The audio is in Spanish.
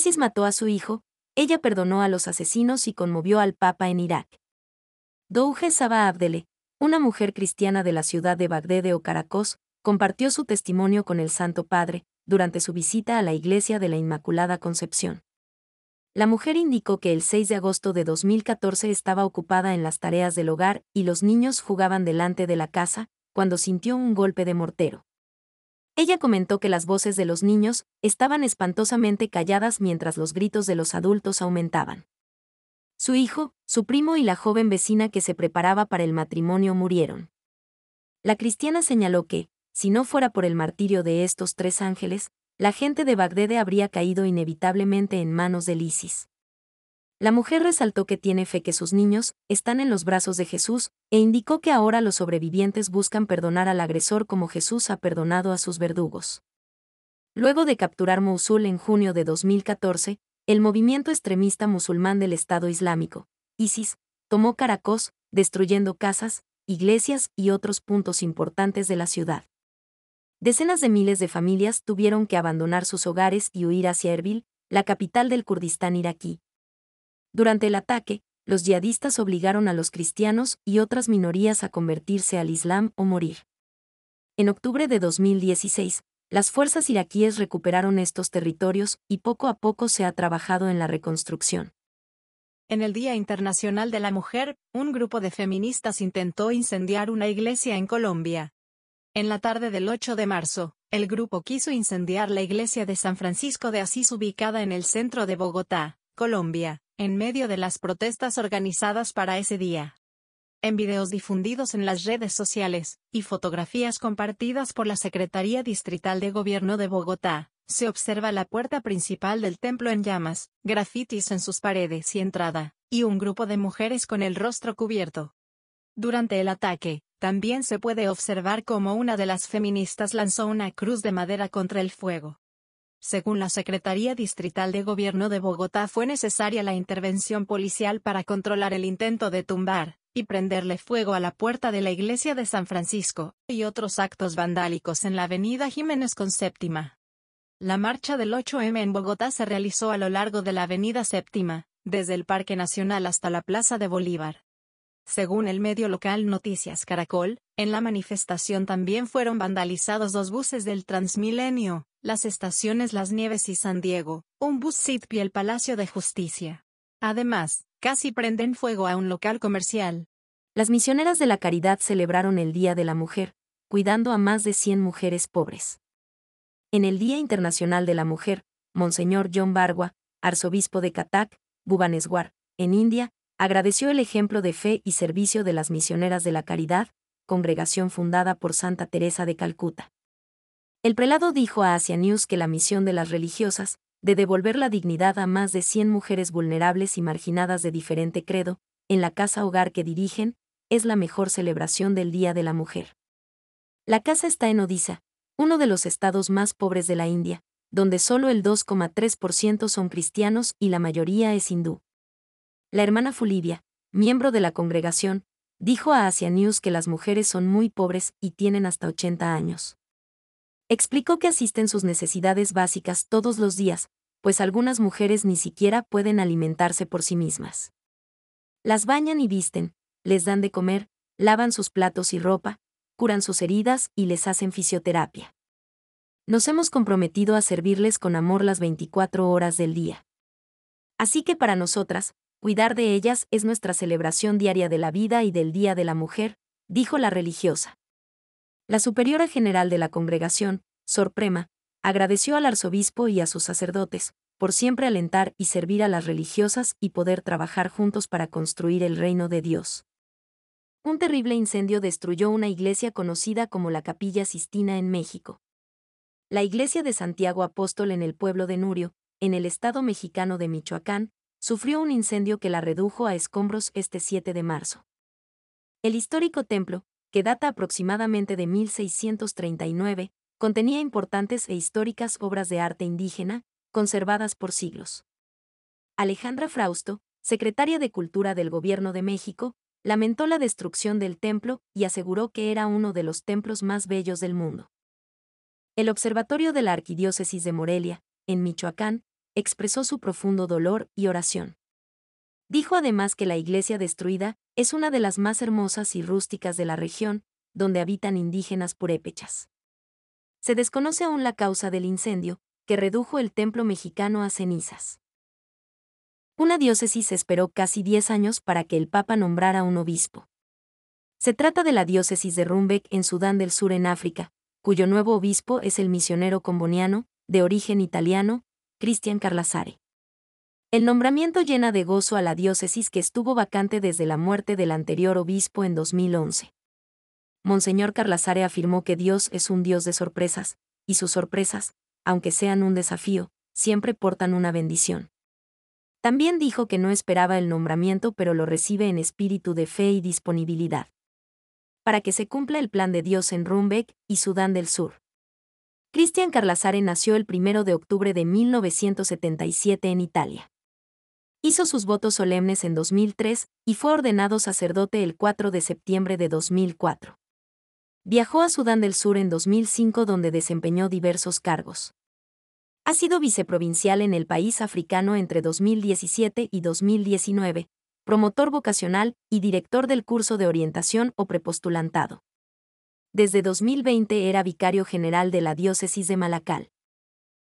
ISIS mató a su hijo, ella perdonó a los asesinos y conmovió al Papa en Irak. Douge Saba Abdele, una mujer cristiana de la ciudad de Bagdad o Caracos, compartió su testimonio con el Santo Padre, durante su visita a la iglesia de la Inmaculada Concepción. La mujer indicó que el 6 de agosto de 2014 estaba ocupada en las tareas del hogar y los niños jugaban delante de la casa, cuando sintió un golpe de mortero. Ella comentó que las voces de los niños estaban espantosamente calladas mientras los gritos de los adultos aumentaban. Su hijo, su primo y la joven vecina que se preparaba para el matrimonio murieron. La cristiana señaló que, si no fuera por el martirio de estos tres ángeles, la gente de Bagdad habría caído inevitablemente en manos del ISIS. La mujer resaltó que tiene fe que sus niños están en los brazos de Jesús, e indicó que ahora los sobrevivientes buscan perdonar al agresor como Jesús ha perdonado a sus verdugos. Luego de capturar Mosul en junio de 2014, el movimiento extremista musulmán del Estado Islámico, ISIS, tomó Caracos, destruyendo casas, iglesias y otros puntos importantes de la ciudad. Decenas de miles de familias tuvieron que abandonar sus hogares y huir hacia Erbil, la capital del Kurdistán iraquí. Durante el ataque, los yihadistas obligaron a los cristianos y otras minorías a convertirse al Islam o morir. En octubre de 2016, las fuerzas iraquíes recuperaron estos territorios y poco a poco se ha trabajado en la reconstrucción. En el Día Internacional de la Mujer, un grupo de feministas intentó incendiar una iglesia en Colombia. En la tarde del 8 de marzo, el grupo quiso incendiar la iglesia de San Francisco de Asís ubicada en el centro de Bogotá, Colombia, en medio de las protestas organizadas para ese día. En videos difundidos en las redes sociales, y fotografías compartidas por la Secretaría Distrital de Gobierno de Bogotá, se observa la puerta principal del templo en llamas, grafitis en sus paredes y entrada, y un grupo de mujeres con el rostro cubierto. Durante el ataque, también se puede observar cómo una de las feministas lanzó una cruz de madera contra el fuego. Según la Secretaría Distrital de Gobierno de Bogotá fue necesaria la intervención policial para controlar el intento de tumbar y prenderle fuego a la puerta de la iglesia de San Francisco, y otros actos vandálicos en la avenida Jiménez con Séptima. La marcha del 8M en Bogotá se realizó a lo largo de la avenida Séptima, desde el Parque Nacional hasta la Plaza de Bolívar. Según el medio local Noticias Caracol, en la manifestación también fueron vandalizados dos buses del Transmilenio, las estaciones Las Nieves y San Diego, un bus SITP y el Palacio de Justicia. Además, casi prenden fuego a un local comercial. Las misioneras de la caridad celebraron el Día de la Mujer, cuidando a más de 100 mujeres pobres. En el Día Internacional de la Mujer, Monseñor John Bargua, arzobispo de Katak, Bhubaneswar, en India, agradeció el ejemplo de fe y servicio de las misioneras de la caridad, congregación fundada por Santa Teresa de Calcuta. El prelado dijo a Asia News que la misión de las religiosas, de devolver la dignidad a más de 100 mujeres vulnerables y marginadas de diferente credo, en la casa hogar que dirigen, es la mejor celebración del Día de la Mujer. La casa está en Odisha, uno de los estados más pobres de la India, donde solo el 2,3% son cristianos y la mayoría es hindú. La hermana Fulivia, miembro de la congregación, dijo a Asia News que las mujeres son muy pobres y tienen hasta 80 años. Explicó que asisten sus necesidades básicas todos los días, pues algunas mujeres ni siquiera pueden alimentarse por sí mismas. Las bañan y visten, les dan de comer, lavan sus platos y ropa, curan sus heridas y les hacen fisioterapia. Nos hemos comprometido a servirles con amor las 24 horas del día. Así que para nosotras, Cuidar de ellas es nuestra celebración diaria de la vida y del Día de la Mujer, dijo la religiosa. La superiora general de la congregación, Sorprema, agradeció al arzobispo y a sus sacerdotes, por siempre alentar y servir a las religiosas y poder trabajar juntos para construir el reino de Dios. Un terrible incendio destruyó una iglesia conocida como la Capilla Sistina en México. La iglesia de Santiago Apóstol en el pueblo de Nurio, en el estado mexicano de Michoacán, sufrió un incendio que la redujo a escombros este 7 de marzo. El histórico templo, que data aproximadamente de 1639, contenía importantes e históricas obras de arte indígena, conservadas por siglos. Alejandra Frausto, secretaria de Cultura del Gobierno de México, lamentó la destrucción del templo y aseguró que era uno de los templos más bellos del mundo. El Observatorio de la Arquidiócesis de Morelia, en Michoacán, expresó su profundo dolor y oración. Dijo además que la iglesia destruida es una de las más hermosas y rústicas de la región, donde habitan indígenas purépechas. Se desconoce aún la causa del incendio, que redujo el templo mexicano a cenizas. Una diócesis esperó casi 10 años para que el Papa nombrara un obispo. Se trata de la diócesis de Rumbek en Sudán del Sur en África, cuyo nuevo obispo es el misionero comboniano, de origen italiano, Cristian Carlasare. El nombramiento llena de gozo a la diócesis que estuvo vacante desde la muerte del anterior obispo en 2011. Monseñor Carlasare afirmó que Dios es un Dios de sorpresas, y sus sorpresas, aunque sean un desafío, siempre portan una bendición. También dijo que no esperaba el nombramiento pero lo recibe en espíritu de fe y disponibilidad. Para que se cumpla el plan de Dios en Rumbek y Sudán del Sur. Cristian Carlasare nació el 1 de octubre de 1977 en Italia. Hizo sus votos solemnes en 2003 y fue ordenado sacerdote el 4 de septiembre de 2004. Viajó a Sudán del Sur en 2005 donde desempeñó diversos cargos. Ha sido viceprovincial en el país africano entre 2017 y 2019, promotor vocacional y director del curso de orientación o prepostulantado. Desde 2020 era vicario general de la diócesis de Malacal.